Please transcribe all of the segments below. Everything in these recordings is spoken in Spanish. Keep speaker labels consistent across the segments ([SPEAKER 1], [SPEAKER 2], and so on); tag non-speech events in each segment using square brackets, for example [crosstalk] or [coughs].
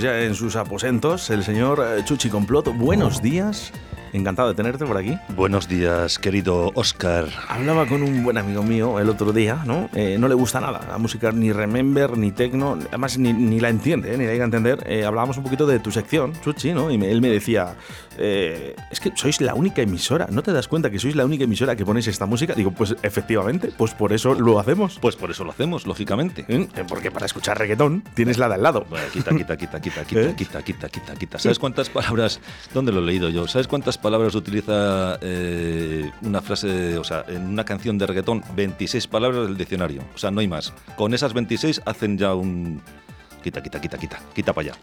[SPEAKER 1] Pues ya en sus aposentos, el señor eh, Chuchi Complot. Buenos días. Encantado de tenerte por aquí.
[SPEAKER 2] Buenos días, querido Oscar.
[SPEAKER 1] Hablaba con un buen amigo mío el otro día, ¿no? Eh, no le gusta nada la música, ni Remember, ni Tecno, además ni, ni la entiende, ¿eh? ni la llega a entender. Eh, hablábamos un poquito de tu sección, Chuchi, ¿no? Y me- él me decía, eh, es que sois la única emisora, ¿no te das cuenta que sois la única emisora que ponéis esta música? Digo, pues efectivamente, pues por eso lo hacemos.
[SPEAKER 2] Pues por eso lo hacemos, lógicamente.
[SPEAKER 1] ¿Eh? Porque para escuchar reggaetón tienes la de al lado.
[SPEAKER 2] Bueno, quita, quita, quita, quita, quita,
[SPEAKER 1] ¿Eh?
[SPEAKER 2] quita, quita, quita, quita. ¿Sabes cuántas palabras? ¿Dónde lo he leído yo? ¿Sabes cuántas palabras utiliza eh, una frase, o sea, en una canción de reggaetón? 26 palabras del diccionario. O sea, no hay más. Con esas 26 hacen ya un. Quita, quita, quita, quita. Quita para allá.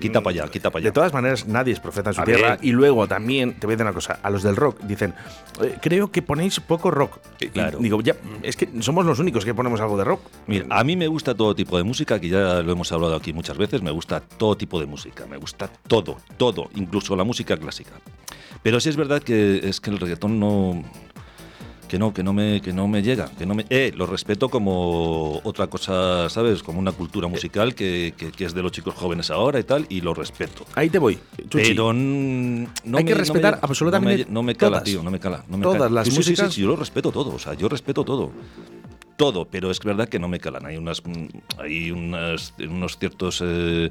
[SPEAKER 2] Quita para allá, quita para
[SPEAKER 1] De
[SPEAKER 2] allá.
[SPEAKER 1] todas maneras, nadie es profeta en su
[SPEAKER 2] A
[SPEAKER 1] tierra.
[SPEAKER 2] ver.
[SPEAKER 1] Y luego también, te voy a decir una cosa, a los del rock dicen, "Eh, creo que ponéis poco rock. Y
[SPEAKER 2] claro.
[SPEAKER 1] Digo, ya, es que somos los únicos que ponemos algo de rock.
[SPEAKER 2] Mira, a mí me gusta todo tipo de música, que ya lo hemos hablado aquí muchas veces, me gusta todo tipo de música, me gusta todo, todo, incluso la música clásica. Pero sí es verdad que es que el reggaetón no que no, que no me que no me llega, que no me eh, lo respeto como otra cosa, ¿sabes? Como una cultura musical que, que- que es de los chicos jóvenes ahora y tal y lo respeto.
[SPEAKER 1] Ahí te voy, Chuchi.
[SPEAKER 2] Pero no
[SPEAKER 1] Hay
[SPEAKER 2] me-
[SPEAKER 1] que
[SPEAKER 2] no me-
[SPEAKER 1] respetar
[SPEAKER 2] no me-
[SPEAKER 1] absolutamente
[SPEAKER 2] No me, cala,
[SPEAKER 1] todas.
[SPEAKER 2] tío, no me cala. No me
[SPEAKER 1] Todas
[SPEAKER 2] cala.
[SPEAKER 1] las
[SPEAKER 2] Sí, sí, sí, sí,
[SPEAKER 1] músicas.
[SPEAKER 2] sí, yo lo respeto todo, o sea, yo respeto todo. Todo, pero es verdad que no me calan. Hay unas, mm, hay unas, unos ciertos eh,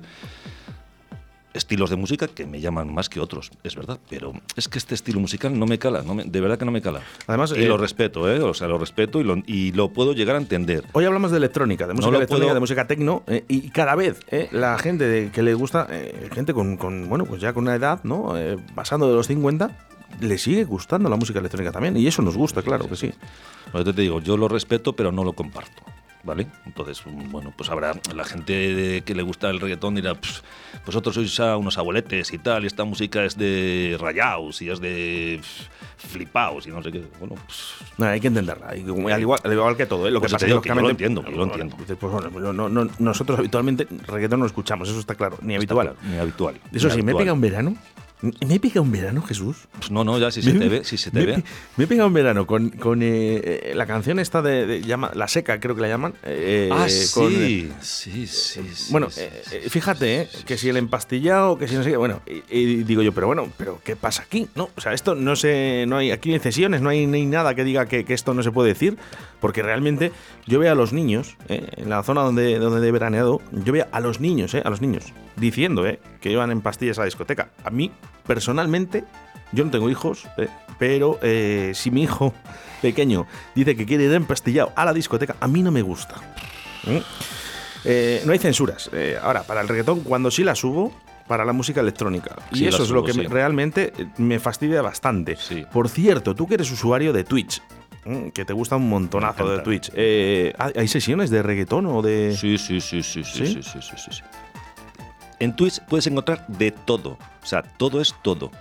[SPEAKER 2] estilos de música que me llaman más que otros, es verdad. Pero es que este estilo musical no me cala, no me- de verdad que no me cala.
[SPEAKER 1] Además,
[SPEAKER 2] y
[SPEAKER 1] eh,
[SPEAKER 2] lo respeto, ¿eh? O sea, lo respeto y lo, y lo puedo llegar a entender.
[SPEAKER 1] Hoy hablamos de electrónica, de música
[SPEAKER 2] lo
[SPEAKER 1] electrónica,
[SPEAKER 2] puedo-
[SPEAKER 1] de música tecno, eh, y cada vez eh, la gente de- que le gusta, eh, gente con, con, bueno, pues ya con una edad, ¿no? Eh, pasando de los 50, le sigue gustando la música electrónica también, y eso nos gusta, claro que sí.
[SPEAKER 2] Eso te digo, yo lo respeto, pero no lo comparto. ¿Vale? Entonces, bueno, pues habrá la gente que le gusta el reggaetón dirá, pues vosotros sois a unos abueletes y tal, y esta música es de rayaos y es de flipaos y no sé qué. Bueno, pues
[SPEAKER 1] No, hay que entenderla, al, igual, al igual que todo, ¿eh? lo que
[SPEAKER 2] Pues
[SPEAKER 1] pasa es que
[SPEAKER 2] yo lo entiendo, yo lo entiendo.
[SPEAKER 1] Pues, bueno, no- no- nosotros habitualmente reggaetón no escuchamos, eso está claro, ni habitual.
[SPEAKER 2] claro, ni habitual.
[SPEAKER 1] Eso
[SPEAKER 2] ni
[SPEAKER 1] sí, me
[SPEAKER 2] habitual.
[SPEAKER 1] pegado un verano. ¿Me he pegado un verano, Jesús?
[SPEAKER 2] No, no, ya si se te ve, si se te
[SPEAKER 1] me,
[SPEAKER 2] ve.
[SPEAKER 1] me he pegado un verano con, con eh, la canción esta de, de- llama, La Seca, creo que la llaman. eh,
[SPEAKER 2] Ah,
[SPEAKER 1] con,
[SPEAKER 2] sí, sí, sí, sí,
[SPEAKER 1] bueno,
[SPEAKER 2] sí,
[SPEAKER 1] eh,
[SPEAKER 2] sí,
[SPEAKER 1] eh,
[SPEAKER 2] sí,
[SPEAKER 1] fíjate,
[SPEAKER 2] sí,
[SPEAKER 1] eh,
[SPEAKER 2] sí,
[SPEAKER 1] que si el empastillado, que si no sé qué, bueno, y, digo yo, pero bueno, pero ¿qué pasa aquí? No, o sea, esto no se, no hay, aquí no hay cesiones, no hay, no hay nada que diga que, que esto no se puede decir, porque realmente yo veo a los niños, eh, en la zona donde, donde he veraneado, yo veo a los niños, eh, a los niños, diciendo eh, que iban en pastillas a la discoteca. A mí, personalmente, yo no tengo hijos, eh, pero eh, si mi hijo [laughs] pequeño dice que quiere ir empastillado a la discoteca, a mí no me gusta. Eh, no hay censuras. Ahora, para el reggaetón, cuando sí la subo, para la música electrónica. y
[SPEAKER 2] Sí,
[SPEAKER 1] eso es lo que
[SPEAKER 2] sí.
[SPEAKER 1] realmente me fastidia bastante.
[SPEAKER 2] Sí.
[SPEAKER 1] Por cierto, tú que eres usuario de Twitch, que te gusta un montonazo de. Twitch, eh, ¿hay sesiones de reggaetón o de...?
[SPEAKER 2] Sí, sí, sí, ¿Sí? sí,
[SPEAKER 1] sí,
[SPEAKER 2] sí, sí, sí. En Twitch puedes encontrar de todo. O sea, todo es todo.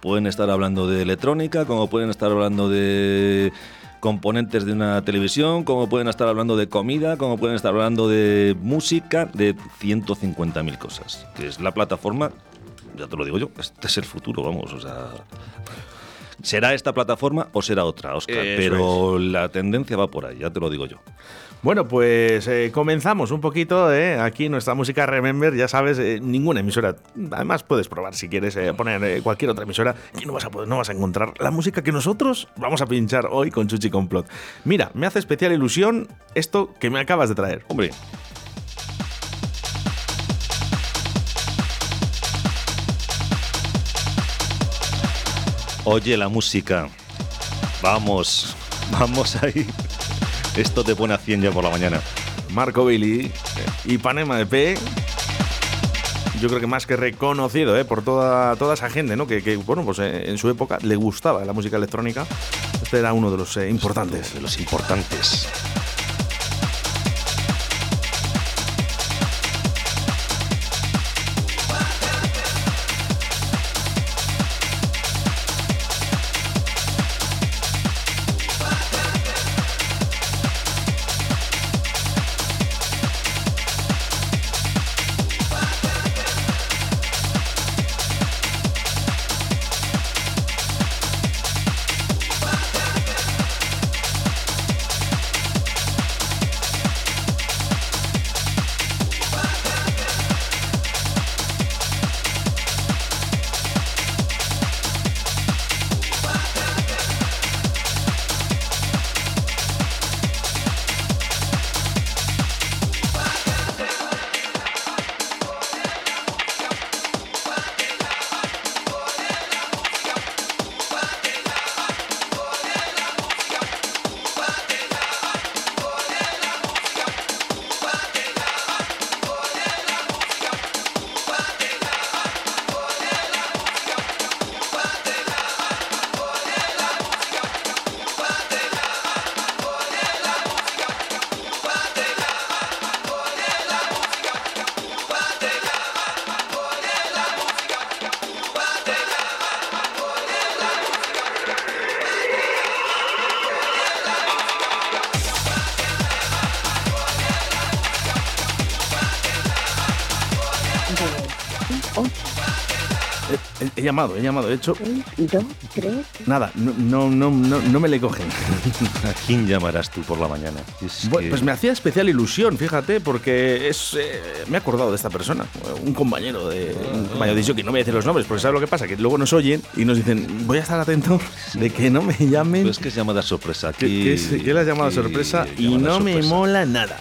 [SPEAKER 2] Pueden estar hablando de electrónica, como pueden estar hablando de componentes de una televisión, como pueden estar hablando de comida, como pueden estar hablando de música, de 150.000 cosas. Que es la plataforma, ya te lo digo yo, este es el futuro, vamos, o sea... Será esta plataforma o será otra, Oscar,
[SPEAKER 1] Eso
[SPEAKER 2] pero la tendencia va por ahí, ya te lo digo yo.
[SPEAKER 1] Bueno, pues eh, comenzamos un poquito eh, aquí nuestra música Remember, ya sabes, eh, ninguna emisora. Además puedes probar si quieres poner cualquier otra emisora y no vas a poder, no vas a encontrar la música que nosotros vamos a pinchar hoy con Chuchi Complot. Mira, me hace especial ilusión esto que me acabas de traer.
[SPEAKER 2] Hombre, Oye la música. Vamos, [laughs] vamos ahí. Esto te pone a 100 ya por la mañana.
[SPEAKER 1] Marco Bailey eh, y Panema EP. Yo creo que más que reconocido eh, por toda, toda esa gente, ¿no? Que, que, bueno, pues eh, en su época le gustaba la música electrónica. Este era uno de los eh, importantes.
[SPEAKER 2] De los importantes.
[SPEAKER 1] He, he- he llamado, he llamado. De hecho,
[SPEAKER 3] seis, dos, tres.
[SPEAKER 1] nada, no, no, no, no, no me le cogen. [laughs]
[SPEAKER 2] ¿A quién llamarás tú por la mañana? Es
[SPEAKER 1] Bueno,
[SPEAKER 2] que-
[SPEAKER 1] Pues me hacía especial ilusión, fíjate, porque es eh, me he acordado de esta persona, un compañero de un compañero de que no voy a decir los nombres, porque sabes lo que pasa, que luego nos oyen y nos dicen, voy a estar atento de que no me llamen.
[SPEAKER 2] Pues que es llamada sorpresa.
[SPEAKER 1] que,
[SPEAKER 2] Aquí,
[SPEAKER 1] que es, que la llamada sorpresa y
[SPEAKER 2] llamada
[SPEAKER 1] no me mola [laughs] nada.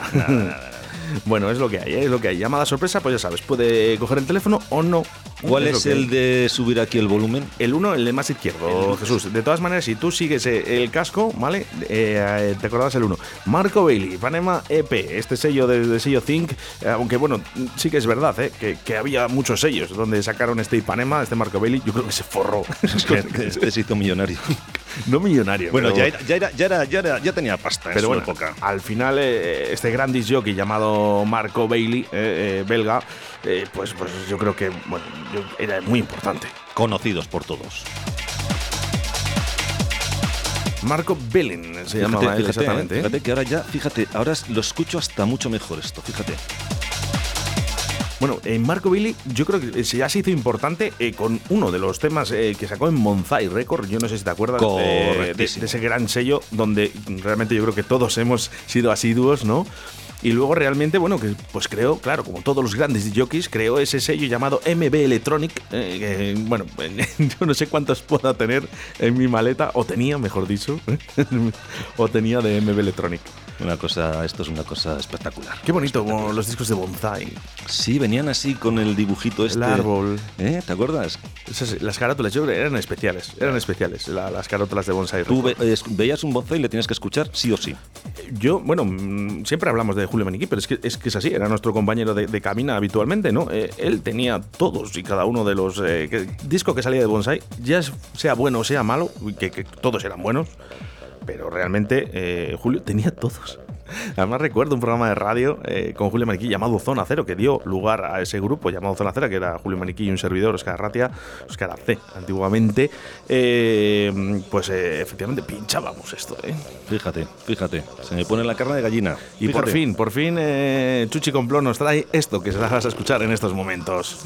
[SPEAKER 1] bueno, es lo que hay, ¿eh? es lo que hay. Llamada sorpresa, pues ya sabes, puede coger el teléfono o no.
[SPEAKER 2] ¿Cuál es
[SPEAKER 1] que
[SPEAKER 2] el de subir aquí el volumen?
[SPEAKER 1] El uno, el de más izquierdo, Jesús. De todas maneras, si tú sigues eh, el casco, ¿vale? Eh, te acordabas el uno. Marco Bailey, Panema EP, este sello de, de sello Think, eh, aunque bueno, sí que es verdad, ¿eh? Que, que había muchos sellos donde sacaron este Ipanema, este Marco Bailey, yo creo que se forró. [laughs] [laughs]
[SPEAKER 2] Este se hizo millonario. [laughs]
[SPEAKER 1] no millonario.
[SPEAKER 2] Bueno,
[SPEAKER 1] pero-
[SPEAKER 2] ya, era, ya, era, ya, era, ya, era- ya tenía pasta en
[SPEAKER 1] pero
[SPEAKER 2] su
[SPEAKER 1] bueno,
[SPEAKER 2] época.
[SPEAKER 1] al final eh, este gran disc jockey llamado Marco Bailey, eh, eh, belga, eh, pues, pues yo creo que bueno, era muy importante.
[SPEAKER 2] Conocidos por todos.
[SPEAKER 1] Marco Bellin se llamaba él exactamente. ¿eh?
[SPEAKER 2] fíjate que ahora ya, fíjate, ahora lo escucho hasta mucho mejor esto, fíjate.
[SPEAKER 1] Bueno, en Marco Billy yo creo que se- ya se hizo importante eh, con uno de los temas eh, que sacó en Monzai Record. Yo no sé si te acuerdas de, de ese gran sello donde realmente yo creo que todos hemos sido asiduos, ¿no? Y luego realmente, bueno, que pues creó, claro, como todos los grandes jockeys, creó ese sello llamado MB Electronic. eh, bueno, [laughs] yo no sé cuántos pueda tener en mi maleta, o tenía, mejor dicho, [laughs] o tenía de MB Electronic.
[SPEAKER 2] Una cosa, esto es una cosa espectacular.
[SPEAKER 1] Qué bonito, como los discos de Bonsai,
[SPEAKER 2] Sí, venían así con el dibujito este.
[SPEAKER 1] el árbol.
[SPEAKER 2] ¿Eh? ¿Te acuerdas?
[SPEAKER 1] Esas- las carátulas, yo creo eran especiales, eran especiales, la- las carátulas de Bonsai.
[SPEAKER 2] Tú ve- veías un bonsai y le tienes que escuchar sí o sí.
[SPEAKER 1] Yo, bueno, mm, siempre hablamos de Julio Maniquí, pero es que es, que es así, era nuestro compañero de, de cabina habitualmente, ¿no? Eh, él tenía todos y cada uno de los eh, que- discos que salía de Bonsai, ya sea bueno o sea malo, que, que todos eran buenos, pero realmente eh, Julio tenía todos. Además recuerdo un programa de radio eh, con Julio Maniquí llamado Zona Cero, que dio lugar a ese grupo llamado Zona Cero, que era Julio Maniquí y un servidor, Oscar Ratia, Oscar C, antiguamente. Eh, pues eh, efectivamente pinchábamos esto, ¿eh?
[SPEAKER 2] Fíjate, fíjate. Se me pone la carne de gallina.
[SPEAKER 1] Y por fin, por fin, eh, Chuchi Complón nos trae esto que se las vas a escuchar en estos momentos.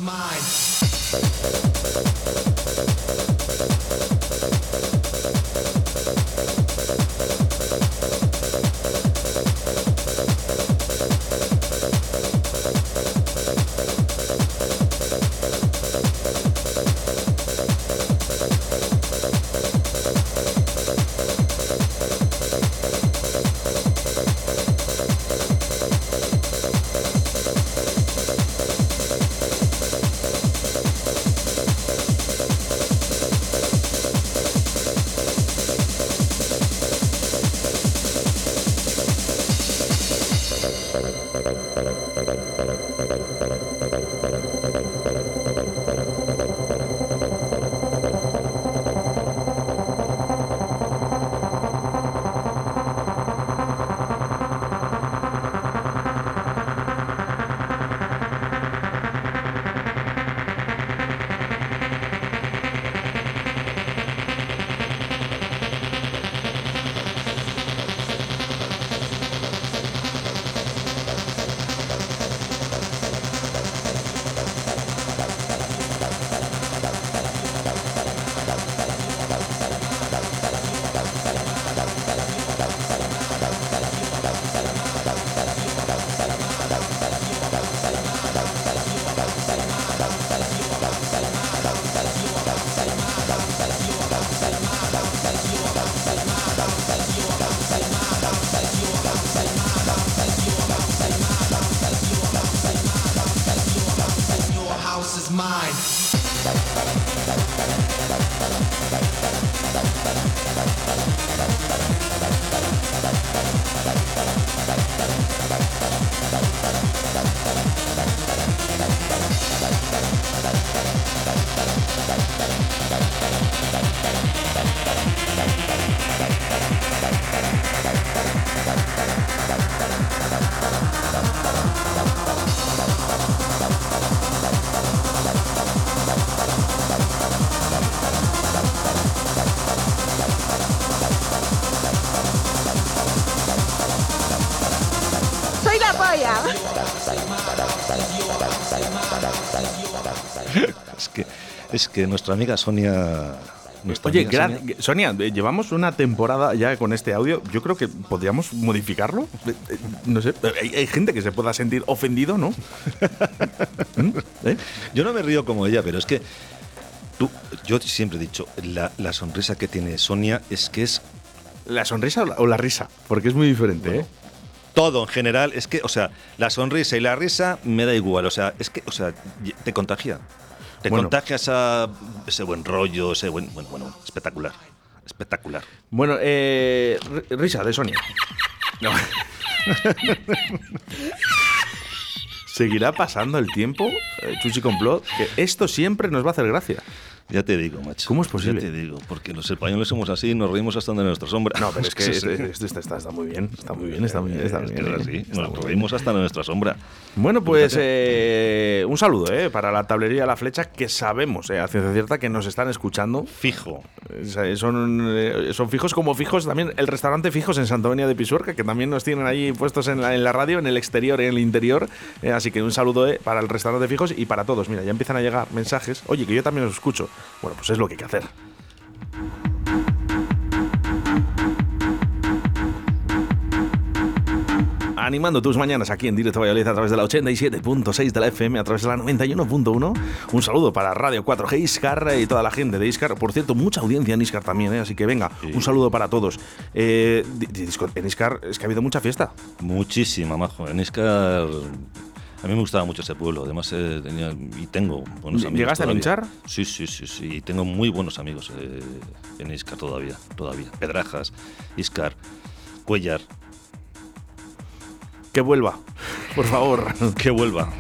[SPEAKER 3] house is mine.
[SPEAKER 2] Es, que, es que nuestra amiga Sonia
[SPEAKER 1] Oye, Sonia. Eh, llevamos una temporada ya con este audio. Yo creo que podríamos modificarlo. Eh, eh, no sé, hay, gente que se pueda sentir ofendido, ¿no? [laughs]
[SPEAKER 2] ¿Mm? Yo no me río como ella, pero es que tú, yo siempre he dicho, la, la sonrisa que tiene Sonia es que es
[SPEAKER 1] ¿La sonrisa o la, risa? Porque es muy diferente, ¿eh?
[SPEAKER 2] Todo en general, es que, o sea, la sonrisa y la risa me da igual, o sea, es que, o sea, te contagia. Te contagia ese buen rollo, ese buen, bueno, bueno, espectacular, espectacular.
[SPEAKER 1] Bueno, eh, risa de Sonia. No. [laughs] Seguirá pasando el tiempo, eh, Chuchi Complot, que esto siempre nos va a hacer gracia.
[SPEAKER 2] Ya te digo, macho.
[SPEAKER 1] ¿Cómo es posible?
[SPEAKER 2] Ya te digo, porque los españoles somos así, nos reímos hasta de nuestra sombra.
[SPEAKER 1] No, pero [laughs] es que esto está, muy bien, está muy bien, está muy bien. Está muy
[SPEAKER 2] bien, nos reímos hasta de nuestra sombra.
[SPEAKER 1] Bueno, pues eh, un saludo eh, para la tablería La Flecha, que sabemos, eh, a ciencia cierta, que nos están escuchando.
[SPEAKER 2] Fijo.
[SPEAKER 1] son, eh, son fijos como fijos también el restaurante Fijos en Santoña de Pisuerca, que también nos tienen ahí puestos en la, en la radio, en el exterior y en el interior. así que un saludo para el restaurante Fijos y para todos. Mira, ya empiezan a llegar mensajes. Oye, que yo también los escucho. Bueno, pues es lo que hay que hacer. animando tus mañanas aquí en Directo Valladolid a través de la 87.6 de la FM, a través de la 91.1. Un saludo para Radio 4G Iscar y toda la gente de Iscar. Por cierto, mucha audiencia en Iscar también, ¿eh? así que venga, un saludo para todos. Eh, en Iscar es que ha habido mucha fiesta.
[SPEAKER 2] Muchísima, majo. En Iscar a mí me gustaba mucho ese pueblo, además eh, tenía y tengo buenos amigos.
[SPEAKER 1] ¿Llegaste a pinchar?
[SPEAKER 2] Sí, sí, sí, sí. Y tengo muy buenos amigos eh, en Iscar todavía, todavía. Pedrajas, Iscar, Cuellar.
[SPEAKER 1] Que vuelva, por favor. [laughs]
[SPEAKER 2] que vuelva.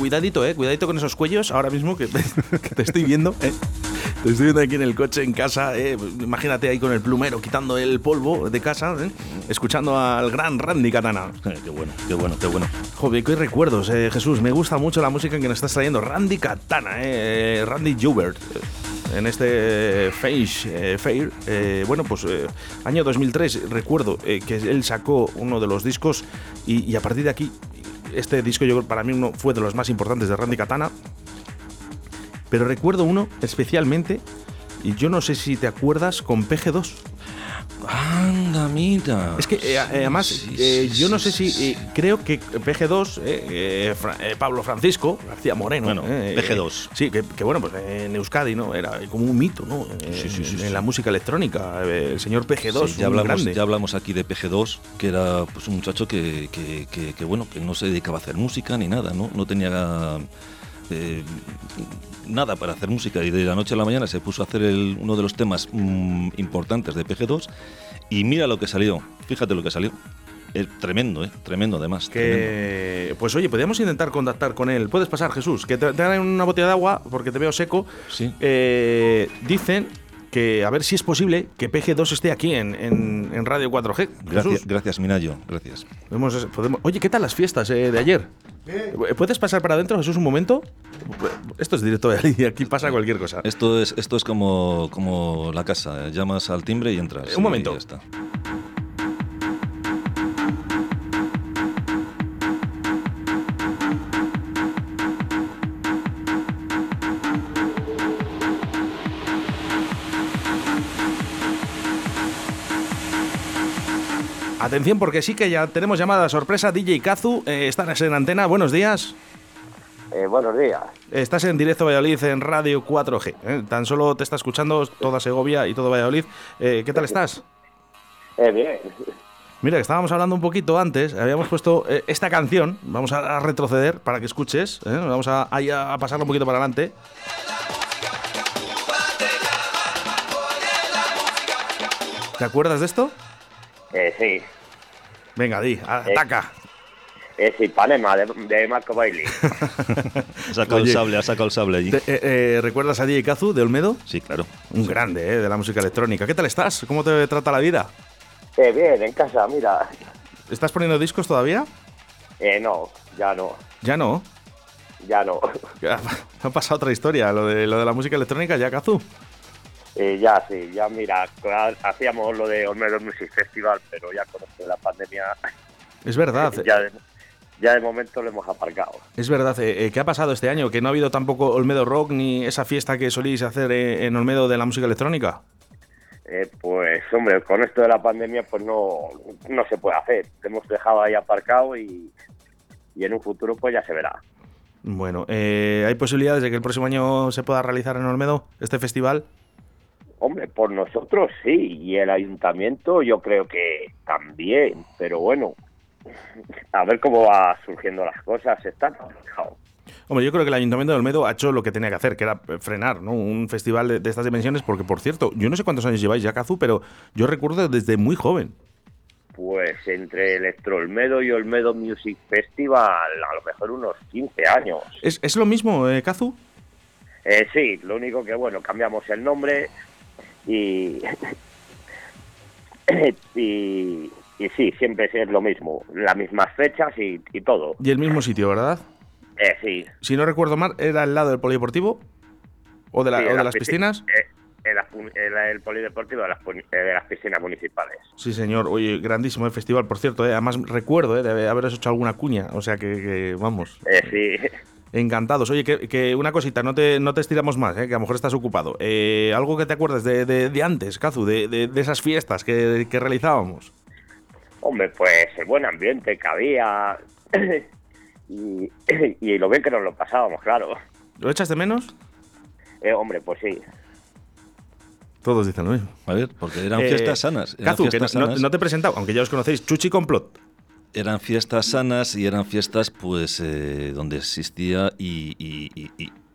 [SPEAKER 1] Cuidadito, eh, cuidadito con esos cuellos ahora mismo [laughs] que, te estoy viendo, eh. Te estoy viendo aquí en el coche, en casa. Eh. Imagínate ahí con el plumero quitando el polvo de casa, eh, escuchando al gran Randy Katana. [laughs]
[SPEAKER 2] qué bueno, qué bueno, qué bueno.
[SPEAKER 1] Joder, qué recuerdos, Jesús. Me gusta mucho la música que nos estás trayendo. Randy Katana, Randy Joubert. en este Face Fair. bueno, pues año 2003, recuerdo que él sacó uno de los discos y, a partir de aquí, este disco yo para mí uno fue de los más importantes de Randy Katana. Pero recuerdo uno especialmente, y yo no sé si te acuerdas, con PG2.
[SPEAKER 2] Anda, mira.
[SPEAKER 1] Es que eh, además, eh, yo no sé si. Eh, creo que PG2, Pablo Francisco García Moreno.
[SPEAKER 2] Bueno, PG2.
[SPEAKER 1] sí, que, bueno, pues en Euskadi, ¿no? Era como un mito, ¿no?
[SPEAKER 2] Sí, sí, sí,
[SPEAKER 1] en la música electrónica. El señor PG2.
[SPEAKER 2] ya, hablamos, ya hablamos aquí de PG2, que era pues, un muchacho que, que, que, bueno, que no se dedicaba a hacer música ni nada, ¿no? No tenía. Nada para hacer música y de la noche a la mañana se puso a hacer uno de los temas mm, importantes de PG2 y mira lo que salió, fíjate lo que salió. Es tremendo, ¿eh? Tremendo además.
[SPEAKER 1] Que, Pues oye, podríamos intentar contactar con él. Puedes pasar, Jesús, que te, dan una botella de agua porque te veo seco.
[SPEAKER 2] Sí.
[SPEAKER 1] Eh, dicen que a ver si es posible que PG2 esté aquí en, en, Radio 4G.
[SPEAKER 2] Gracias, gracias, Minayo, gracias.
[SPEAKER 1] Podemos, podemos... Oye, ¿qué tal las fiestas eh, de ayer? ¿Puedes pasar para adentro, Jesús, un momento? Esto es directo de aquí pasa cualquier cosa.
[SPEAKER 2] Esto es, esto es como, como la casa, llamas al timbre y entras.
[SPEAKER 1] Un momento.
[SPEAKER 2] está.
[SPEAKER 1] Atención porque sí que ya tenemos llamada sorpresa. DJ Kazu, eh, estás en antena. Buenos días.
[SPEAKER 3] Eh, buenos días.
[SPEAKER 1] Estás en directo Valladolid en Radio 4G. ¿eh? Tan solo te está escuchando toda Segovia y todo Valladolid. ¿Qué tal estás?
[SPEAKER 3] bien.
[SPEAKER 1] Mira, que estábamos hablando un poquito antes, habíamos puesto esta canción, vamos a, retroceder para que escuches, vamos a, a, a pasarla un poquito para adelante. ¿Te acuerdas de esto?
[SPEAKER 3] Eh, sí.
[SPEAKER 1] Venga, di, ataca.
[SPEAKER 3] Es Ipanema, de, de Marco Bailey. [laughs]
[SPEAKER 2] ha sacado el sable, ha sacado el sable allí.
[SPEAKER 1] Eh, eh, ¿Recuerdas a DJ Kazu de Olmedo?
[SPEAKER 2] Sí, claro.
[SPEAKER 1] Un grande, ¿eh? De la música electrónica. ¿Qué tal estás? ¿Cómo te trata la vida?
[SPEAKER 3] Eh, bien, en casa, mira.
[SPEAKER 1] ¿Estás poniendo discos todavía?
[SPEAKER 3] Eh, no, ya no.
[SPEAKER 1] ¿Ya no?
[SPEAKER 3] Ya no. [laughs]
[SPEAKER 1] Ha pasado otra historia, lo de, lo de la música electrónica, ya Kazu.
[SPEAKER 3] Eh, ya, sí, ya mira, hacíamos lo de Olmedo Music Festival, pero ya con esto de la pandemia. [laughs]
[SPEAKER 1] Es verdad. [laughs]
[SPEAKER 3] ya, de, ya de momento lo hemos aparcado.
[SPEAKER 1] Es verdad. Eh, eh, ¿Qué ha pasado este año? ¿Que no ha habido tampoco Olmedo Rock ni esa fiesta que solís hacer en Olmedo de la música electrónica?
[SPEAKER 3] pues, hombre, con esto de la pandemia, pues no, no se puede hacer. Te hemos dejado ahí aparcado y, y en un futuro, pues ya se verá.
[SPEAKER 1] Bueno, ¿hay posibilidades de que el próximo año se pueda realizar en Olmedo este festival?
[SPEAKER 3] Hombre, por nosotros sí, y el ayuntamiento yo creo que también, pero bueno, a ver cómo va surgiendo las cosas, está complicado.
[SPEAKER 1] Hombre, yo creo que el Ayuntamiento de Olmedo ha hecho lo que tenía que hacer, que era frenar ¿no? un festival de, estas dimensiones, porque por cierto, yo no sé cuántos años lleváis ya, Kazu, pero yo recuerdo desde muy joven.
[SPEAKER 3] Pues entre Electro Olmedo y Olmedo Music Festival, a lo mejor unos 15 años.
[SPEAKER 1] ¿Es, lo mismo, eh?
[SPEAKER 3] Eh, sí, lo único que, bueno, cambiamos el nombre, [laughs] y, y, sí, siempre es lo mismo, las mismas fechas y, todo.
[SPEAKER 1] Y el mismo sitio, ¿verdad?
[SPEAKER 3] Eh, sí.
[SPEAKER 1] Si no recuerdo mal, ¿era al lado del polideportivo? ¿O de, de las piscinas?
[SPEAKER 3] Eh, el, polideportivo de las, eh, de las, piscinas municipales.
[SPEAKER 1] Sí, señor. Oye, grandísimo el festival, por cierto. Además, recuerdo eh, de haberos hecho alguna cuña. O sea que, vamos.
[SPEAKER 3] sí.
[SPEAKER 1] Encantados. Oye, que, una cosita, no te, no te estiramos más, ¿eh? que a lo mejor estás ocupado. Eh, algo que te acuerdes de, de, antes, Kazu, de, de, esas fiestas que, realizábamos.
[SPEAKER 3] Hombre, pues el buen ambiente que había [coughs] y, [coughs] y, lo bien que nos lo pasábamos, claro.
[SPEAKER 1] ¿Lo echas de menos?
[SPEAKER 3] Eh, hombre, pues sí.
[SPEAKER 1] Todos dicen lo mismo.
[SPEAKER 2] A ver, porque eran fiestas sanas.
[SPEAKER 1] Kazu, que no, te he presentado, aunque ya os conocéis, Chuchi Complot
[SPEAKER 2] eran fiestas sanas y eran fiestas pues eh, donde existía y,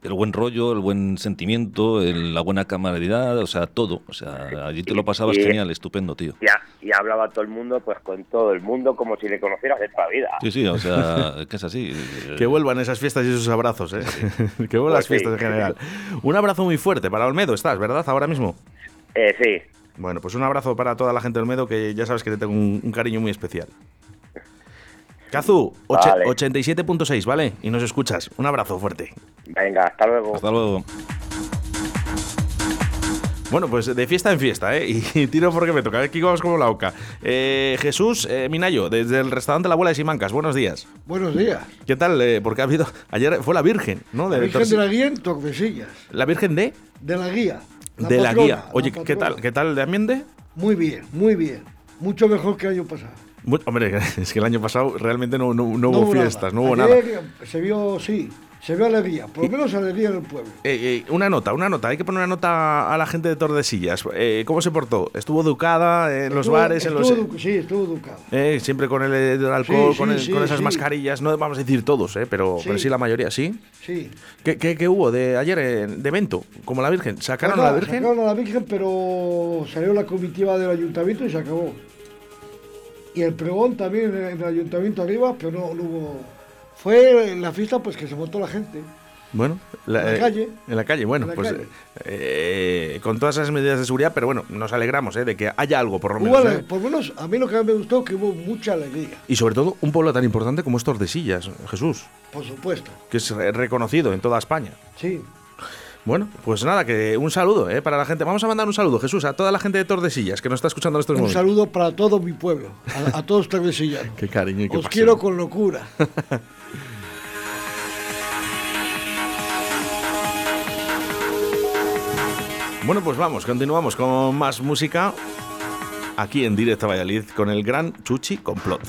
[SPEAKER 2] el buen rollo, el buen sentimiento, la buena camaradería, o sea, todo. O sea, allí te lo pasabas genial, estupendo, tío.
[SPEAKER 3] Ya, y hablaba todo el mundo, pues con todo el mundo, como si le conocieras de toda vida.
[SPEAKER 2] Sí, sí, o sea, [laughs] que es así.
[SPEAKER 1] que vuelvan esas fiestas y esos abrazos, ¿eh? [laughs] que vuelvan las pues fiestas en general. Un abrazo muy fuerte para Olmedo, estás, ¿verdad? Ahora mismo.
[SPEAKER 3] Eh, sí.
[SPEAKER 1] Bueno, pues un abrazo para toda la gente de Olmedo, que ya sabes que te tengo un cariño muy especial. Kazu, 87.6, ¿vale? Y nos escuchas. Un abrazo fuerte.
[SPEAKER 3] Venga, hasta luego.
[SPEAKER 2] Hasta luego.
[SPEAKER 1] Bueno, pues de fiesta en fiesta, ¿eh? Y tiro porque me toca. Aquí vamos como la oca. Eh, Jesús eh, Minayo, desde el restaurante La Abuela de Simancas. Buenos días.
[SPEAKER 4] Buenos días.
[SPEAKER 1] ¿Qué tal? Eh, porque ha habido. Ayer fue la Virgen, ¿no?
[SPEAKER 4] La
[SPEAKER 1] De
[SPEAKER 4] Virgen
[SPEAKER 1] Torsi-
[SPEAKER 4] de la Guía en Tordesillas.
[SPEAKER 1] ¿La Virgen de?
[SPEAKER 4] De la Guía.
[SPEAKER 1] de la guía.
[SPEAKER 4] la
[SPEAKER 1] Oye, ¿qué tal? ¿Qué tal de ambiente?
[SPEAKER 4] Muy bien, muy bien. Mucho mejor que el año pasado.
[SPEAKER 1] Hombre, [laughs] es que el año pasado realmente no, no- no hubo
[SPEAKER 4] nada.
[SPEAKER 1] fiestas, no hubo nada.
[SPEAKER 4] Ayer Se vio, sí, se vio alegría. Por lo menos alegría en el pueblo.
[SPEAKER 1] Eh, eh, una nota, una nota. Hay que poner una nota a la gente de Tordesillas. Eh, ¿Cómo se portó? ¿Estuvo educada en los
[SPEAKER 4] Estuvo-
[SPEAKER 1] bares, en los...
[SPEAKER 4] estuvo edu- Sí, estuvo educado.
[SPEAKER 1] Eh, siempre con el, el alcohol,
[SPEAKER 4] Sí,
[SPEAKER 1] con, el-
[SPEAKER 4] sí,
[SPEAKER 1] con esas
[SPEAKER 4] sí.
[SPEAKER 1] mascarillas. No vamos a decir todos, eh, pero,
[SPEAKER 4] Sí.
[SPEAKER 1] pero sí la mayoría, ¿sí?
[SPEAKER 4] Sí.
[SPEAKER 1] ¿Qué, qué- qué hubo de ayer eh, de evento? Como la Virgen. ¿Sacaron
[SPEAKER 4] Bueno,
[SPEAKER 1] a la Virgen?
[SPEAKER 4] Sacaron a la Virgen, pero salió la comitiva del ayuntamiento y se acabó. Y el pregón también en el ayuntamiento arriba, pero no, no hubo. Fue en la fiesta pues que se montó la gente.
[SPEAKER 1] Bueno,
[SPEAKER 4] En la calle.
[SPEAKER 1] En la calle, bueno,
[SPEAKER 4] En la
[SPEAKER 1] pues
[SPEAKER 4] calle.
[SPEAKER 1] eh, con todas esas medidas de seguridad, pero bueno, nos alegramos eh, de que haya algo por lo menos. eh.
[SPEAKER 4] por lo menos a mí lo que me gustó que hubo mucha alegría,
[SPEAKER 1] Y sobre todo un pueblo tan importante como es Tordesillas, Jesús,
[SPEAKER 4] por supuesto.
[SPEAKER 1] que es eh, reconocido en toda España.
[SPEAKER 4] Sí.
[SPEAKER 1] Bueno, pues nada, que un saludo eh, para la gente. Vamos a mandar un saludo, Jesús, a toda la gente de Tordesillas que nos está escuchando en estos
[SPEAKER 4] Un
[SPEAKER 1] momentos.
[SPEAKER 4] saludo para todo mi pueblo, a, a todos tardesillanos. [laughs]
[SPEAKER 1] Qué cariño y qué
[SPEAKER 4] Os
[SPEAKER 1] pasión.
[SPEAKER 4] quiero con locura. [laughs]
[SPEAKER 1] Bueno, pues vamos, continuamos con más música aquí en Directo a Valladolid con el gran Chuchi Complot.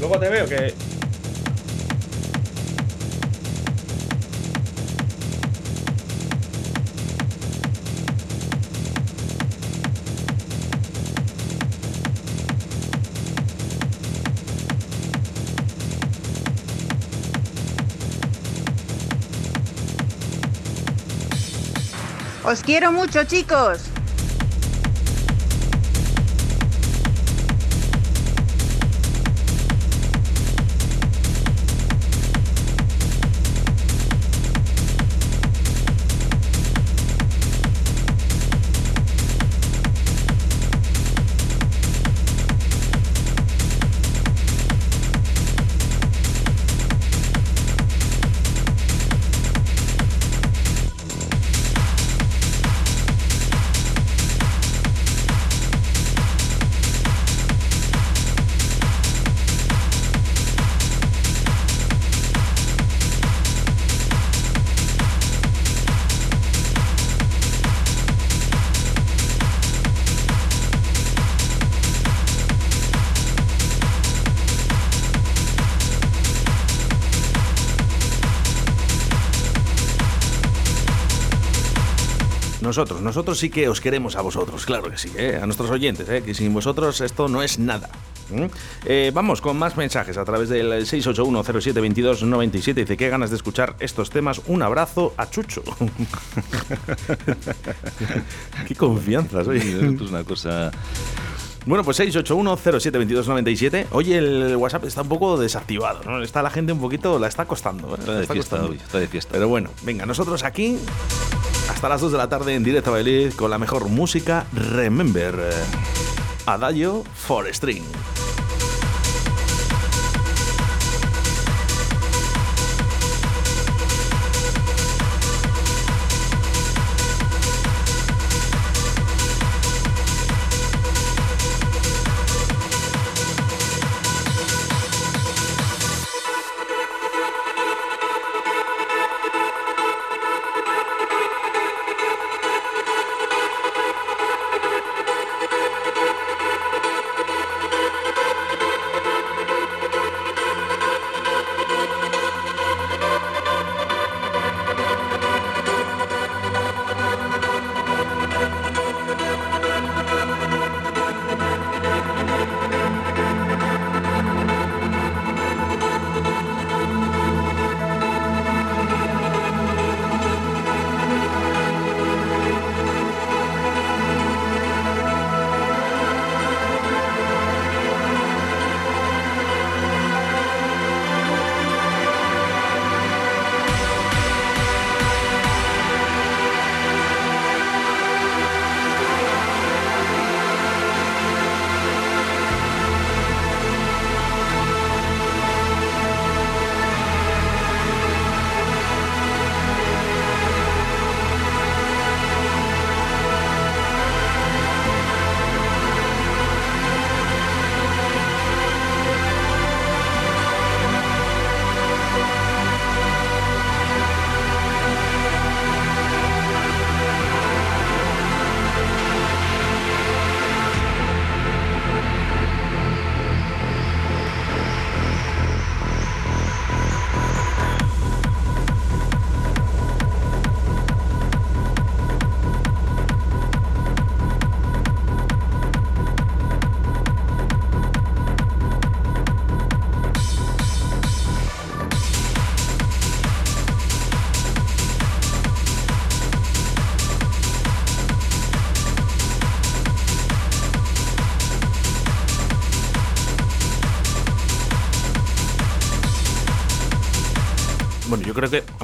[SPEAKER 1] Luego te veo que...
[SPEAKER 5] Os quiero mucho, chicos.
[SPEAKER 1] Nosotros, nosotros sí que os queremos a vosotros, claro que sí, ¿eh? a nuestros oyentes, ¿eh? que sin vosotros esto no es nada. ¿Mm? Eh, vamos con más mensajes a través del 681072297. Dice, qué ganas de escuchar estos temas. Un abrazo a Chucho. [laughs] qué confianzas, oye.
[SPEAKER 2] Esto es una cosa.
[SPEAKER 1] Bueno, pues 681072297. Hoy el WhatsApp está un poco desactivado, ¿no? Está la gente un poquito, la está costando. ¿eh?
[SPEAKER 2] Está de
[SPEAKER 1] está
[SPEAKER 2] fiesta
[SPEAKER 1] costando.
[SPEAKER 2] hoy, está de fiesta.
[SPEAKER 1] Pero bueno, venga, nosotros aquí hasta las 2 de la tarde en directo a Valladolid con la mejor música. Remember, eh, Adagio for String.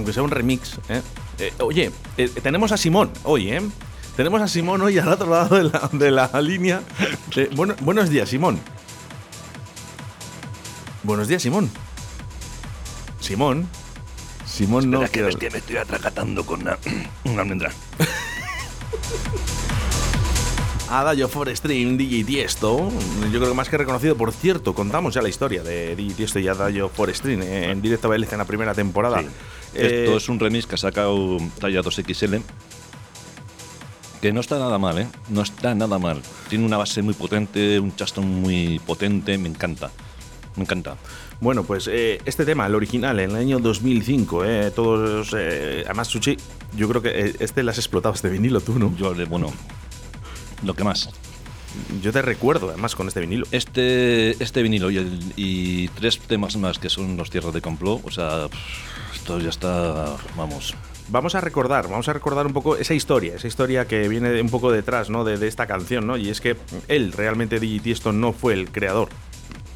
[SPEAKER 1] Aunque sea un remix, ¿eh? Eh, oye, eh, tenemos a Simón hoy, ¿eh? Tenemos a Simón hoy al otro lado de la, de la línea. Eh, bueno, buenos días, Simón. Buenos días, Simón. Simón. Simón no.
[SPEAKER 2] Espera, que me estoy atracatando con una, [clears throat] una almendra.
[SPEAKER 1] Adagio for Stream, DJ Tiesto. Yo creo que más que reconocido, por cierto, contamos ya la historia de DJ Tiesto y Adagio for Stream eh, en directo a BLC en la primera temporada.
[SPEAKER 2] Sí.
[SPEAKER 1] Eh,
[SPEAKER 2] Esto es un remix que ha sacado Talla 2XL. Que no está nada mal, ¿eh? No está nada mal. Tiene una base muy potente, un chaston muy potente, me encanta. Me encanta.
[SPEAKER 1] Bueno, pues eh, este tema, el original, en el año 2005, eh, todos. eh, además, Suchi, yo creo que eh, este lo has explotado, este vinilo tú, ¿no?
[SPEAKER 2] Yo, bueno, lo que más.
[SPEAKER 1] Yo te recuerdo, además, con este vinilo.
[SPEAKER 2] Este, este vinilo y, el- y tres temas más que son los Tierras de Complot, o sea, esto ya está, vamos.
[SPEAKER 1] Vamos a recordar, vamos a recordar un poco esa historia, esa historia que viene un poco detrás, ¿no? De, de esta canción, ¿no? Y es que él, realmente, DJ Tiesto, no fue el creador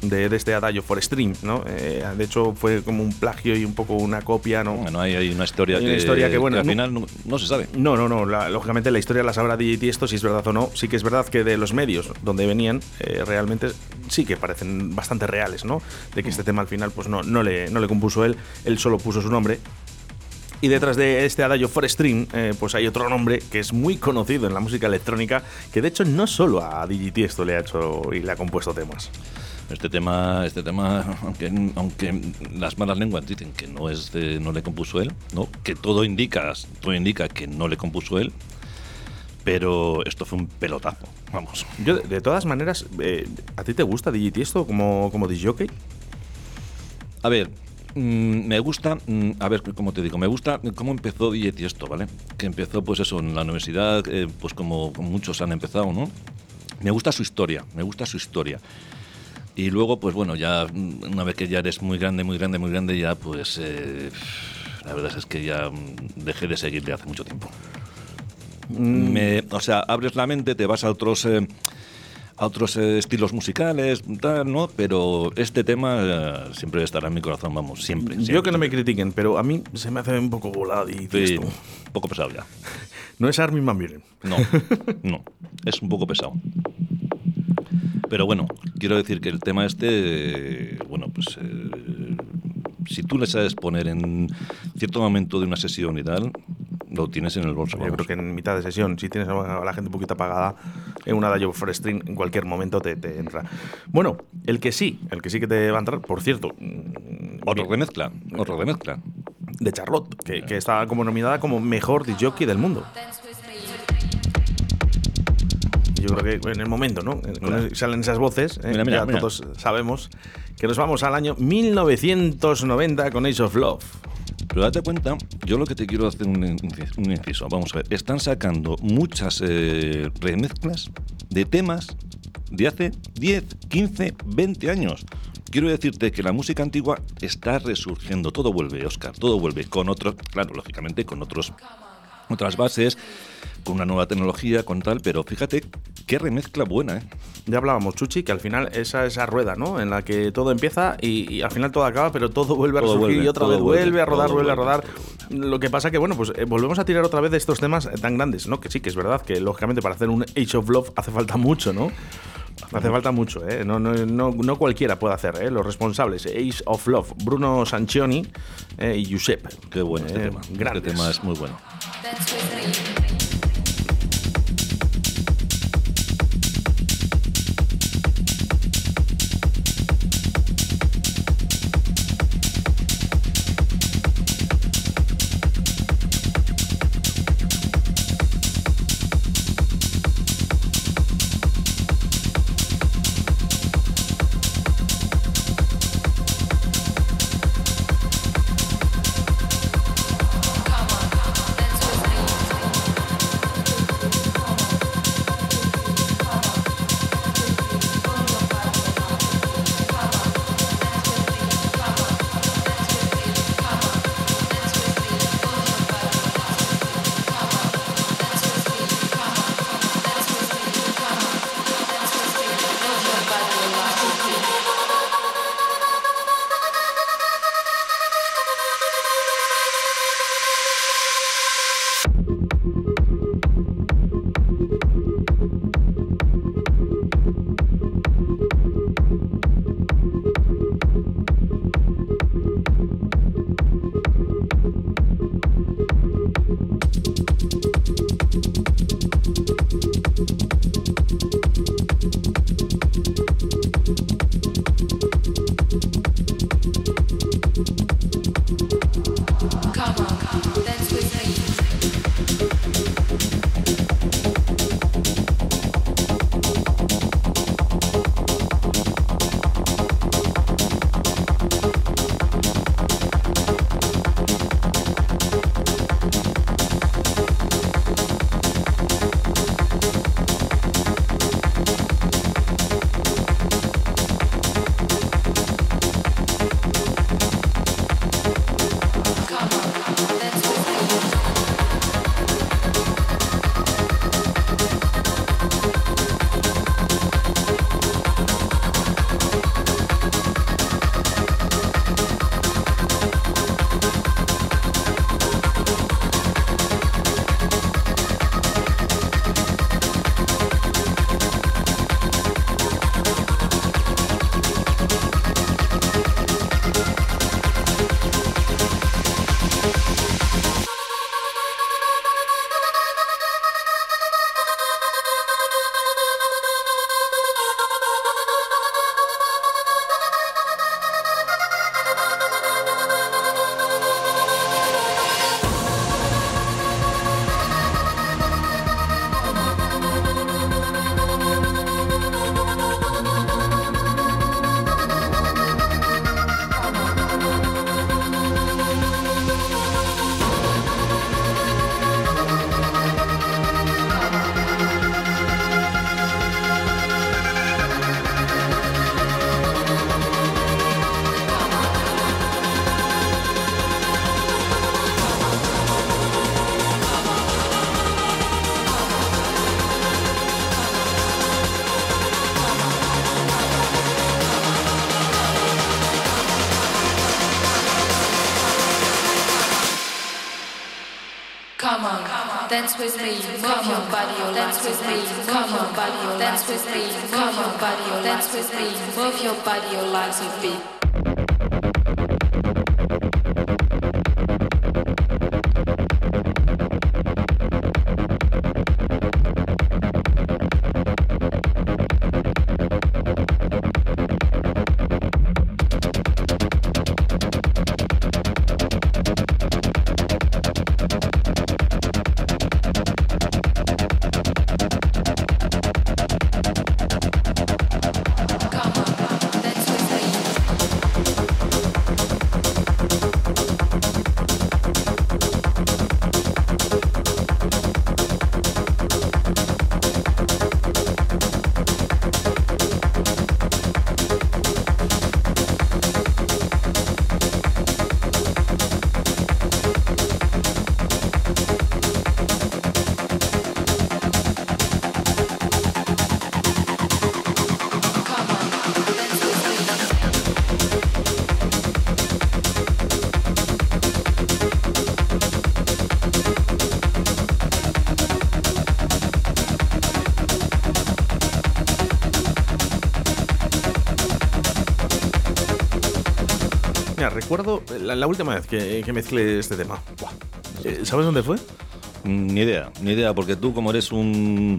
[SPEAKER 1] de, de este Adagio for Stream, ¿no? Eh, de hecho, fue como un plagio y un poco una copia, ¿no?
[SPEAKER 2] Bueno, hay, hay una historia
[SPEAKER 1] Hay
[SPEAKER 2] que,
[SPEAKER 1] una historia que, bueno,
[SPEAKER 2] al
[SPEAKER 1] no-
[SPEAKER 2] final no, no se sabe.
[SPEAKER 1] No, no, no. la- lógicamente la historia la sabrá DJ Tiesto, si es verdad o no. Sí que es verdad que de los medios donde venían, eh, realmente sí que parecen bastante reales, ¿no? De que este tema al final, pues no, no, le, no le compuso él, él solo puso su nombre. Y detrás de este Adagio for Stream, eh, pues hay otro nombre que es muy conocido en la música electrónica, que de hecho no solo a DJ Tiesto le ha hecho y le ha compuesto temas.
[SPEAKER 2] Este tema, este tema, aunque, aunque las malas lenguas dicen que no es de- no le compuso él, ¿no? Que todo indica, todo indica que no le compuso él, pero esto fue un pelotazo, vamos.
[SPEAKER 1] Yo, de, de todas maneras, eh, ¿a ti te gusta DJ Tiesto como, como DJ jockey?
[SPEAKER 2] A ver, mm, me gusta, mm, a ver, como te digo, me gusta cómo empezó DJ Tiesto, ¿vale? Que empezó, pues eso, en la universidad, eh, pues como muchos han empezado, ¿no? Me gusta su historia, me gusta su historia. Y luego, pues bueno, ya mm, una vez que ya eres muy grande, muy grande, muy grande, ya pues eh, la verdad es que ya mm, dejé de seguirle hace mucho tiempo. Me- o sea, abres la mente, te vas a otros eh, a otros eh, estilos musicales, tal, ¿no? Pero este tema eh, siempre estará en mi corazón, vamos, siempre.
[SPEAKER 1] Yo
[SPEAKER 2] siempre,
[SPEAKER 1] que no me critiquen, pero a mí se me hace un poco volado y
[SPEAKER 2] Sí, un poco pesado ya. [laughs]
[SPEAKER 1] No es Armin Van Buuren.
[SPEAKER 2] No, [laughs] no, es un poco pesado. Pero bueno, quiero decir que el tema este, bueno, pues eh, si tú le sabes poner en cierto momento de una sesión y tal, lo tienes en el bolso.
[SPEAKER 1] Yo creo que en mitad de sesión, si tienes a la gente un poquito apagada, en una Adagio for String en cualquier momento te, te entra. Bueno, el que sí, el que sí que te va a entrar, por cierto, mm,
[SPEAKER 2] Otro remezcla, otro remezcla.
[SPEAKER 1] de Charlotte, que, que está como nominada como mejor jockey del mundo. Yo creo que en el momento, ¿no?
[SPEAKER 2] Mira.
[SPEAKER 1] salen esas voces, ¿eh?
[SPEAKER 2] Mira, mira,
[SPEAKER 1] ya
[SPEAKER 2] mira.
[SPEAKER 1] todos sabemos que nos vamos al año 1990 con Ace of Love.
[SPEAKER 2] Pero date cuenta, yo lo que te quiero hacer un, un inciso. Vamos a ver, están sacando muchas eh, remezclas de temas de hace 10, 15, 20 años. Quiero decirte que la música antigua está resurgiendo. Todo vuelve, Oscar, todo vuelve. Con otros, claro, lógicamente, con otros otras bases, con una nueva tecnología, con tal, pero fíjate qué remezcla buena, ¿eh?
[SPEAKER 1] Ya hablábamos, Chuchi, que al final esa esa rueda, ¿no? En la que todo empieza y, y al final todo acaba, pero todo vuelve a resurgir
[SPEAKER 2] vuelve,
[SPEAKER 1] y otra vez vuelve,
[SPEAKER 2] vuelve,
[SPEAKER 1] a rodar, vuelve a rodar. Lo que pasa que, bueno, pues eh, volvemos a tirar otra vez de estos temas tan grandes, ¿no? Que sí, que es verdad que lógicamente para hacer un Age of Love hace falta mucho, ¿no? Hace falta mucho, ¿eh? No, no, no, no cualquiera puede hacer, ¿eh? Los responsables, Age of Love, Bruno Sanchioni eh, y Giuseppe.
[SPEAKER 2] Qué bueno este
[SPEAKER 1] Eh,
[SPEAKER 2] tema.
[SPEAKER 1] Grandes.
[SPEAKER 2] Este tema es muy bueno.
[SPEAKER 6] Dance with me, move your body, dance with me, come on, body, dance with me, come on, body, dance with me, move your body, your legs with beat.
[SPEAKER 1] Recuerdo la, la última vez que, que mezclé este tema. Buah. Eh, ¿Sabes dónde fue?
[SPEAKER 2] Mm, Ni idea, ni idea, porque tú, como eres un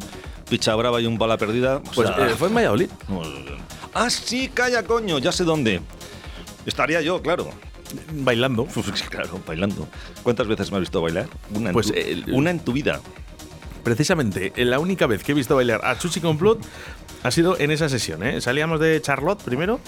[SPEAKER 2] picha brava y un bala perdida.
[SPEAKER 1] Pues
[SPEAKER 2] sea,
[SPEAKER 1] eh, fue en Valladolid.
[SPEAKER 2] no, [laughs] ah, sí, calla, coño, ya sé dónde. Estaría yo, claro.
[SPEAKER 1] Bailando. [laughs]
[SPEAKER 2] claro, bailando. ¿Cuántas veces me has visto bailar? Una en,
[SPEAKER 1] Pues,
[SPEAKER 2] tu,
[SPEAKER 1] el-
[SPEAKER 2] una en tu vida.
[SPEAKER 1] Precisamente, eh, la única vez que he visto bailar a Chuchi Complot ha sido en esa sesión. ¿eh? Salíamos de Charlotte primero,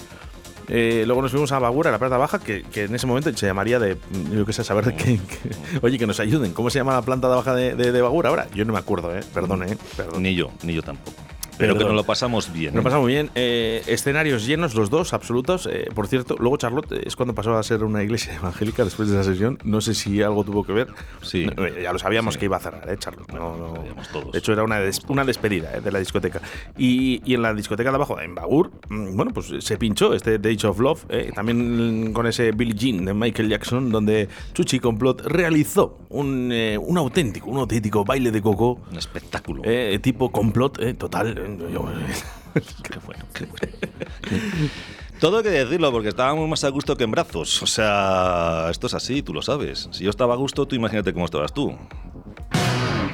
[SPEAKER 1] eh, luego nos fuimos a Bagura, a la planta baja, que, que en ese momento se llamaría de. mm, Yo qué sé, saber de qué. qué- oye, que nos ayuden. ¿Cómo se llama la planta baja de, de, de Bagura ahora? Yo no me acuerdo, ¿eh? Perdón, ¿eh? Perdón.
[SPEAKER 2] Ni yo, ni yo tampoco. Pero que nos lo pasamos bien.
[SPEAKER 1] Nos
[SPEAKER 2] ¿eh?
[SPEAKER 1] pasamos bien. Eh, escenarios llenos, los dos, absolutos. Eh, por cierto, luego Charlotte es cuando pasó a ser una iglesia [laughs] evangélica después de esa sesión. No sé si algo tuvo que ver.
[SPEAKER 2] Sí.
[SPEAKER 1] No, ya lo sabíamos
[SPEAKER 2] Sí.
[SPEAKER 1] que iba a cerrar, ¿eh, Charlotte? No,
[SPEAKER 2] lo
[SPEAKER 1] no.
[SPEAKER 2] todos.
[SPEAKER 1] De hecho, era una, des- una despedida de la discoteca. Y, y en la discoteca de abajo, en Bagur, mm, bueno, pues se pinchó este Days of Love. también con ese Billie Jean de Michael Jackson, donde Chuchi Complot realizó un, un auténtico, un auténtico baile de coco.
[SPEAKER 2] Un espectáculo.
[SPEAKER 1] tipo complot, total. Yo- [laughs]
[SPEAKER 2] Qué bueno, qué bueno. Todo hay que decirlo porque estábamos más a gusto que en brazos. O sea, esto es así, tú lo sabes. Si yo estaba a gusto, tú imagínate cómo estabas tú.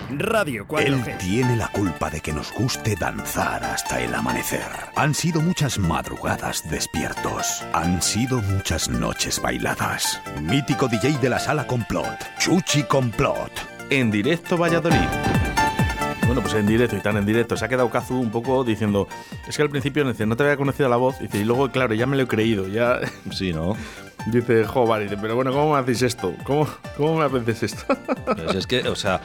[SPEAKER 7] Radio 4 Él tiene la culpa de que nos guste danzar hasta el amanecer. Han sido muchas madrugadas despiertos. Han sido muchas noches bailadas. Mítico DJ de la sala Complot. Chuchi Complot.
[SPEAKER 1] en directo Valladolid. Bueno, pues en directo y tan en directo. Se ha quedado Kazu un poco diciendo. Es que al principio dice, no te había conocido la voz. Dice, y luego, claro, ya me lo he creído. Ya
[SPEAKER 2] Sí, ¿no? [laughs]
[SPEAKER 1] dice, jo, vale, dice, pero bueno, ¿cómo me hacéis esto? ¿Cómo, cómo me haces esto? [laughs]
[SPEAKER 2] Pues es que, o sea,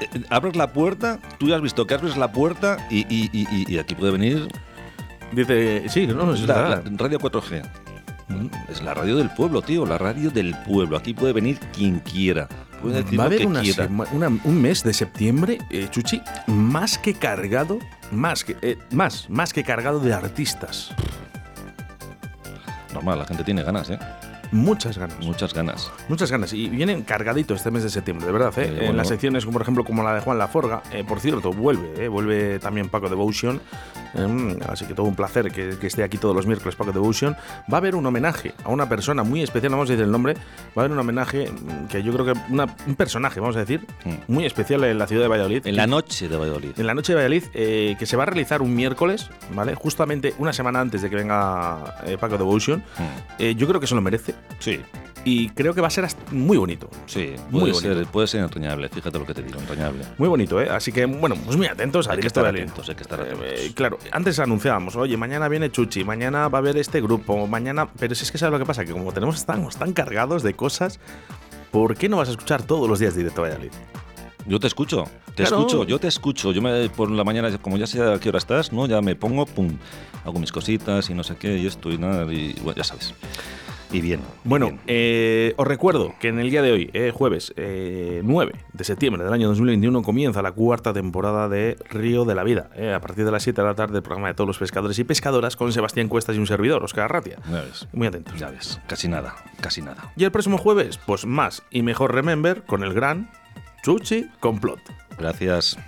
[SPEAKER 2] eh, abres la puerta, tú ya has visto que abres la puerta y, y- y- y- y aquí puede venir
[SPEAKER 1] dice, sí, no, no, es
[SPEAKER 2] la Radio 4G. Es la radio del pueblo, tío, la radio del pueblo. Aquí puede venir quien quiera. Puede decir
[SPEAKER 1] Va a haber
[SPEAKER 2] que
[SPEAKER 1] una
[SPEAKER 2] quiera.
[SPEAKER 1] sema- una- un mes de septiembre, eh, Chuchi, más que cargado, más que, eh, más, más que cargado de artistas.
[SPEAKER 2] Normal, la gente tiene ganas, ¿eh?
[SPEAKER 1] Muchas ganas.
[SPEAKER 2] Muchas ganas.
[SPEAKER 1] Muchas ganas. Y vienen cargaditos este mes de septiembre, de verdad. ¿eh?
[SPEAKER 2] Eh,
[SPEAKER 1] En
[SPEAKER 2] bueno.
[SPEAKER 1] las secciones, como por ejemplo, como la de Juan Laforga. eh, por cierto, vuelve. ¿eh? Vuelve también Paco Devotion. Eh, así que todo un placer que, que esté aquí todos los miércoles Paco Devotion. Va a haber un homenaje a una persona muy especial, vamos a decir el nombre. Va a haber un homenaje mm, que yo creo que una- un personaje, vamos a decir,
[SPEAKER 2] Mm.
[SPEAKER 1] muy especial en la ciudad de Valladolid.
[SPEAKER 2] En la noche de Valladolid.
[SPEAKER 1] En la noche de Valladolid, eh, que se va a realizar un miércoles, ¿vale? Justamente una semana antes de que venga eh, Paco Devotion.
[SPEAKER 2] Mm.
[SPEAKER 1] Eh, yo creo que se lo merece.
[SPEAKER 2] Sí,
[SPEAKER 1] Y creo que va a ser muy bonito.
[SPEAKER 2] sí.
[SPEAKER 1] Muy
[SPEAKER 2] Puede
[SPEAKER 1] bonito.
[SPEAKER 2] ser, puede ser entrañable. Fíjate lo que te digo, entrañable.
[SPEAKER 1] Muy bonito, ¿eh? Así que, bueno, pues muy atentos a
[SPEAKER 2] Hay que estar atentos, hay que estar
[SPEAKER 1] Eh,
[SPEAKER 2] atentos.
[SPEAKER 1] eh, claro, antes anunciábamos, oye, mañana viene Chuchi, mañana va a haber este grupo, mañana. Pero si es que sabes lo que pasa, que como tenemos estamos tan cargados de cosas, ¿por qué no vas a escuchar todos los días Directo Valladolid?
[SPEAKER 2] Yo te escucho, te
[SPEAKER 1] Claro.
[SPEAKER 2] escucho, yo te escucho. Yo me, por la mañana, como ya sé a qué hora estás, ¿no? Ya me pongo, pum, hago mis cositas y no sé qué, y esto y nada, y bueno, ya sabes. Y bien.
[SPEAKER 1] Bueno,
[SPEAKER 2] bien.
[SPEAKER 1] eh, os recuerdo que en el día de hoy, eh, jueves eh, 9 de septiembre del año 2021, comienza la cuarta temporada de Río de la Vida. eh, a partir de las 7 de la tarde, el programa de todos los pescadores y pescadoras con Sebastián Cuestas y un servidor, Oscar Arratia.
[SPEAKER 2] ya ves,
[SPEAKER 1] Muy atentos.
[SPEAKER 2] ya ves, casi nada, casi nada.
[SPEAKER 1] Y el próximo jueves, pues más y mejor Remember con el gran Chuchi Complot.
[SPEAKER 8] Gracias.